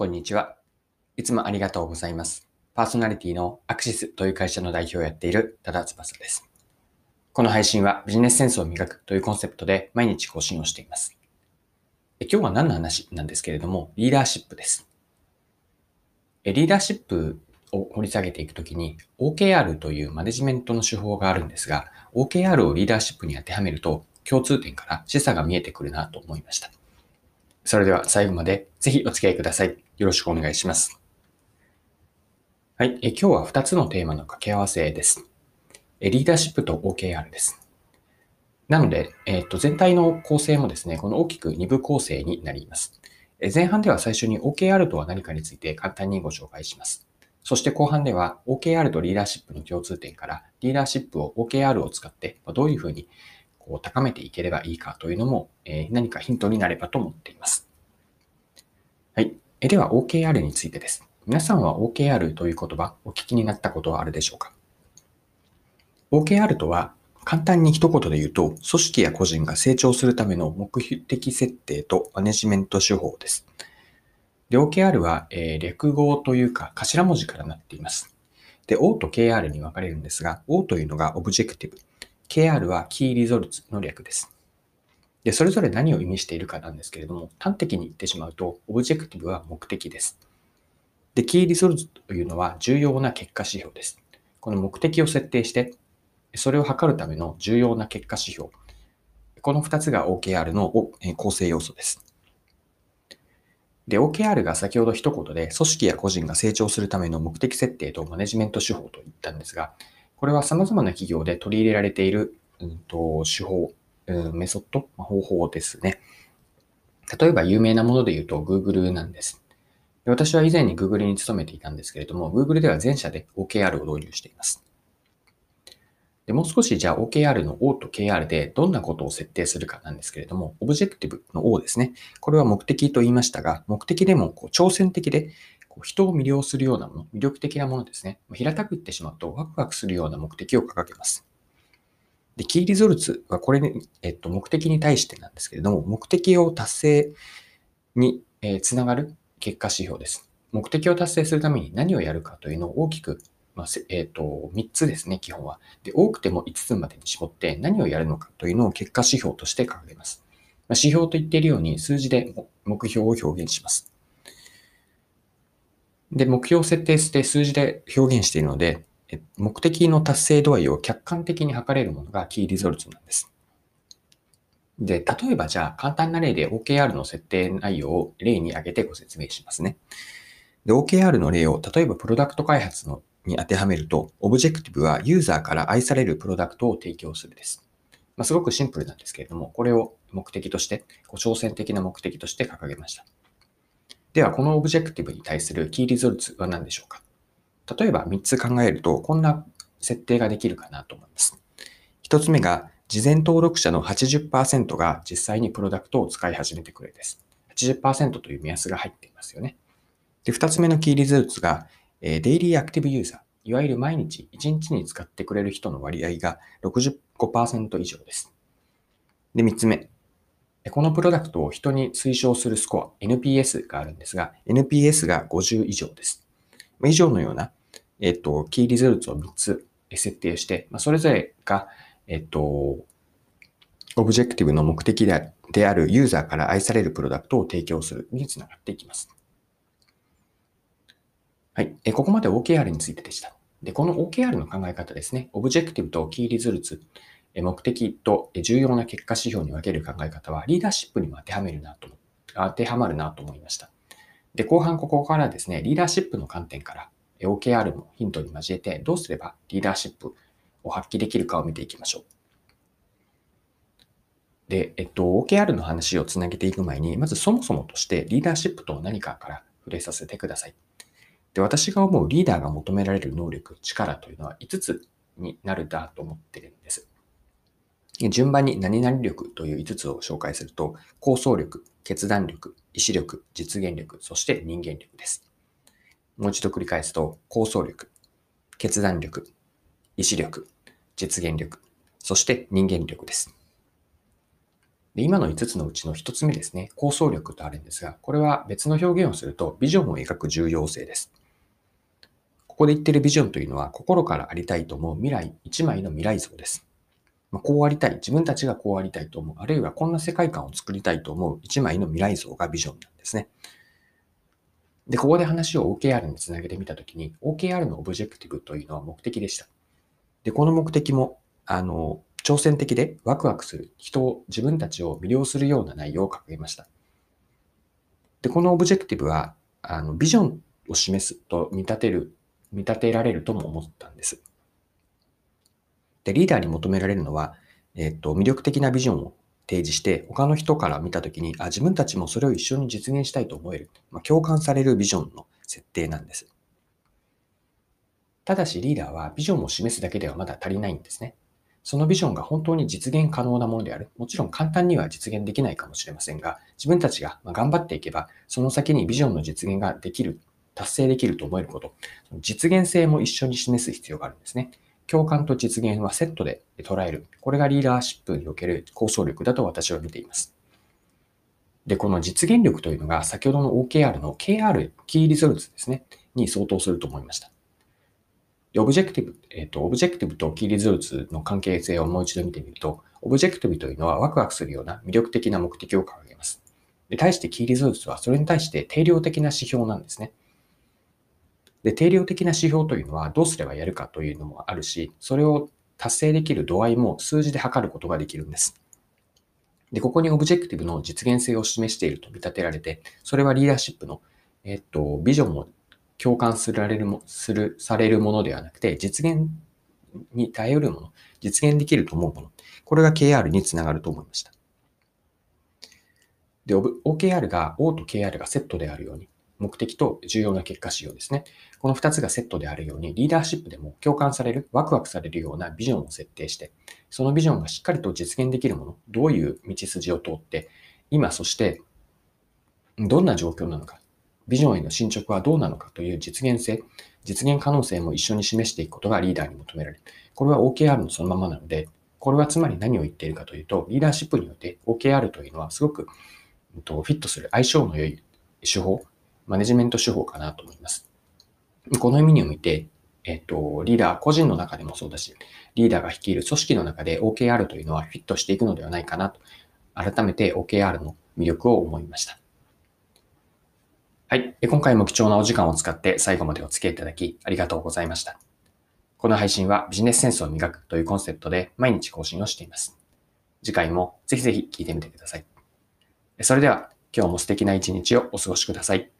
こんにちは。いつもありがとうございます。パーソナリティのアクシスという会社の代表をやっている多田翼です。この配信はビジネスセンスを磨くというコンセプトで毎日更新をしています。今日は何の話なんですけれども、リーダーシップです。リーダーシップを掘り下げていくときに OKR というマネジメントの手法があるんですが、OKR をリーダーシップに当てはめると共通点から示唆が見えてくるなと思いました。それでは最後までぜひお付き合いください。よろしくお願いします。はい。え今日は2つのテーマの掛け合わせです。えリーダーシップと OKR です。なので、えっ、と、全体の構成もですね、この大きく2部構成になります。え前半では最初に OKR とは何かについて簡単にご紹介します。そして後半では OKR とリーダーシップの共通点からリーダーシップを OKR を使ってどういうふうにこう高めていければいいかというのも、え何かヒントになればと思っています。はい。えでは OKR についてです。皆さんは OKR という言葉お聞きになったことはあるでしょうか ?OKR とは簡単に一言で言うと、組織や個人が成長するための目的設定とマネジメント手法です。で、OKR は、え、略語というか頭文字からなっています。で、O と KR に分かれるんですが、O というのがオブジェクティブ、KR は Key Results の略です。で、それぞれ何を意味しているかなんですけれども、端的に言ってしまうと、 Objective は目的です。で、 Key Results というのは重要な結果指標です。この目的を設定して、それを測るための重要な結果指標。この2つが OKR の構成要素です。で、OKR が先ほど一言で組織や個人が成長するための目的設定とマネジメント手法と言ったんですが、これは様々な企業で取り入れられている、うんと、手法メソッド、方法ですね。例えば有名なもので言うと Google なんです。で私は以前に Google に勤めていたんですけれども、Google では全社で OKR を導入しています。でもう少しじゃあ OKR の O と KR でどんなことを設定するかなんですけれども、オブジェクティブの O ですね。これは目的と言いましたが、目的でもこう挑戦的でこう人を魅了するようなもの、魅力的なものですね。平たく言ってしまうとワクワクするような目的を掲げます。で、キーリゾルツはこれに、えっと、目的に対してなんですけれども、目的を達成に、えー、つながる結果指標です。目的を達成するために何をやるかというのを大きく、まあ、えっ、ー、と、3つですね、基本は。で、多くても5つまでに絞って何をやるのかというのを結果指標として掲げます。まあ、指標と言っているように数字で目標を表現します。で、目標を設定して数字で表現しているので、目的の達成度合いを客観的に測れるものが Key Results なんです。で、例えばじゃあ簡単な例で OKR の設定内容を例に挙げてご説明しますね。で、OKR の例を例えばプロダクト開発のに当てはめると、 Objective はユーザーから愛されるプロダクトを提供するです。まあ、すごくシンプルなんですけれども、これを目的として、こう挑戦的な目的として掲げました。では、この Objective に対する Key Results は何でしょうか？例えば3つ考えると、こんな設定ができるかなと思います。1つ目が、事前登録者の80%が実際にプロダクトを使い始めてくれです。80%という目安が入っていますよね。で、2つ目の Key Results が、 Daily Active User、いわゆる毎日1日に使ってくれる人の割合が65%以上です。で、3つ目。このプロダクトを人に推奨するスコア、NPS があるんですが、NPS が50以上です。以上のようなえっと、 Key Results を3つ設定して、ま、それぞれが、えっと、 Objective の目的であるユーザーから愛されるプロダクトを提供するにつながっていきます。はい。ここまで OKR についてでした。で、この OKR の考え方ですね。 Objective と Key Results、目的と重要な結果指標に分ける考え方はリーダーシップにも当てはめるなと、当てはまるなと思いました。で、後半ここからですね、リーダーシップの観点から OKR もヒントに交えてどうすればリーダーシップを発揮できるかを見ていきましょう。で、えっと、OKR の話をつなげていく前に、まずそもそもとしてリーダーシップとは何かから触れさせてください。で、私が思うリーダーが求められる能力、力というのは5つになるだと思ってるんです。順番に何々力という5つを紹介すると、構想力、決断力、意志力、実現力、そして人間力です。もう一度繰り返すと、構想力、決断力、意志力、実現力、そして人間力です。で今の5つのうちの1つ目ですね、構想力とあるんですが、これは別の表現をするとビジョンを描く重要性です。ここで言ってるビジョンというのは心からありたいと思う未来、1枚の未来像です。まあ、こうありたい、自分たちがこうありたいと思う、あるいはこんな世界観を作りたいと思う1枚の未来像がビジョンなんですね。で、ここで話を OKR につなげてみたときに、OKR のオブジェクティブというのは目的でした。で、この目的も、あの、挑戦的でワクワクする人を、自分たちを魅了するような内容を掲げました。で、このオブジェクティブは、あの、ビジョンを示すと見立てる、見立てられるとも思ったんです。で、リーダーに求められるのは、えっと、魅力的なビジョンを提示して、他の人から見たときに、あ、自分たちもそれを一緒に実現したいと思える。まあ、共感されるビジョンの設定なんです。ただしリーダーはビジョンを示すだけではまだ足りないんですね。そのビジョンが本当に実現可能なものである。もちろん簡単には実現できないかもしれませんが、自分たちが頑張っていけば、その先にビジョンの実現ができる、達成できると思えること、実現性も一緒に示す必要があるんですね。共感と実現はセットで捉える。これがリーダーシップにおける構想力だと私は見ています。で、この実現力というのが先ほどの OKR の KR、 Key Results ですね、に相当すると思いました。で、 Objective、えっ、ー、と、 Objective と Key Results の関係性をもう一度見てみると、 Objective というのはワクワクするような魅力的な目的を掲げます。で、対して Key Results はそれに対して定量的な指標なんですね。で、定量的な指標というのはどうすればやるかというのもあるし、それを達成できる度合いも数字で測ることができるんです。で、ここに Objective の実現性を示していると見立てられて、それはリーダーシップの、えっと、ビジョンを共感すられるも、する、されるものではなくて、実現に頼るもの、実現できると思うもの、これが KR につながると思いました。で、OKR が O と KR がセットであるように、目的と重要な結果指標ですね。この2つがセットであるように、リーダーシップでも共感される、ワクワクされるようなビジョンを設定して、そのビジョンがしっかりと実現できるもの、どういう道筋を通って、今そしてどんな状況なのか、ビジョンへの進捗はどうなのかという実現性、実現可能性も一緒に示していくことがリーダーに求められる。これは OKR のそのままなので、これはつまり何を言っているかというと、リーダーシップによって OKR というのはすごくフィットする相性の良い手法、マネジメント手法かなと思います。この意味において、えっと、リーダー個人の中でもそうだし、リーダーが率いる組織の中で OKR というのはフィットしていくのではないかなと、改めて OKR の魅力を思いました。はい。今回も貴重なお時間を使って最後までお付き合いいただきありがとうございました。この配信はビジネスセンスを磨くというコンセプトで毎日更新をしています。次回もぜひぜひ聞いてみてください。それでは今日も素敵な一日をお過ごしください。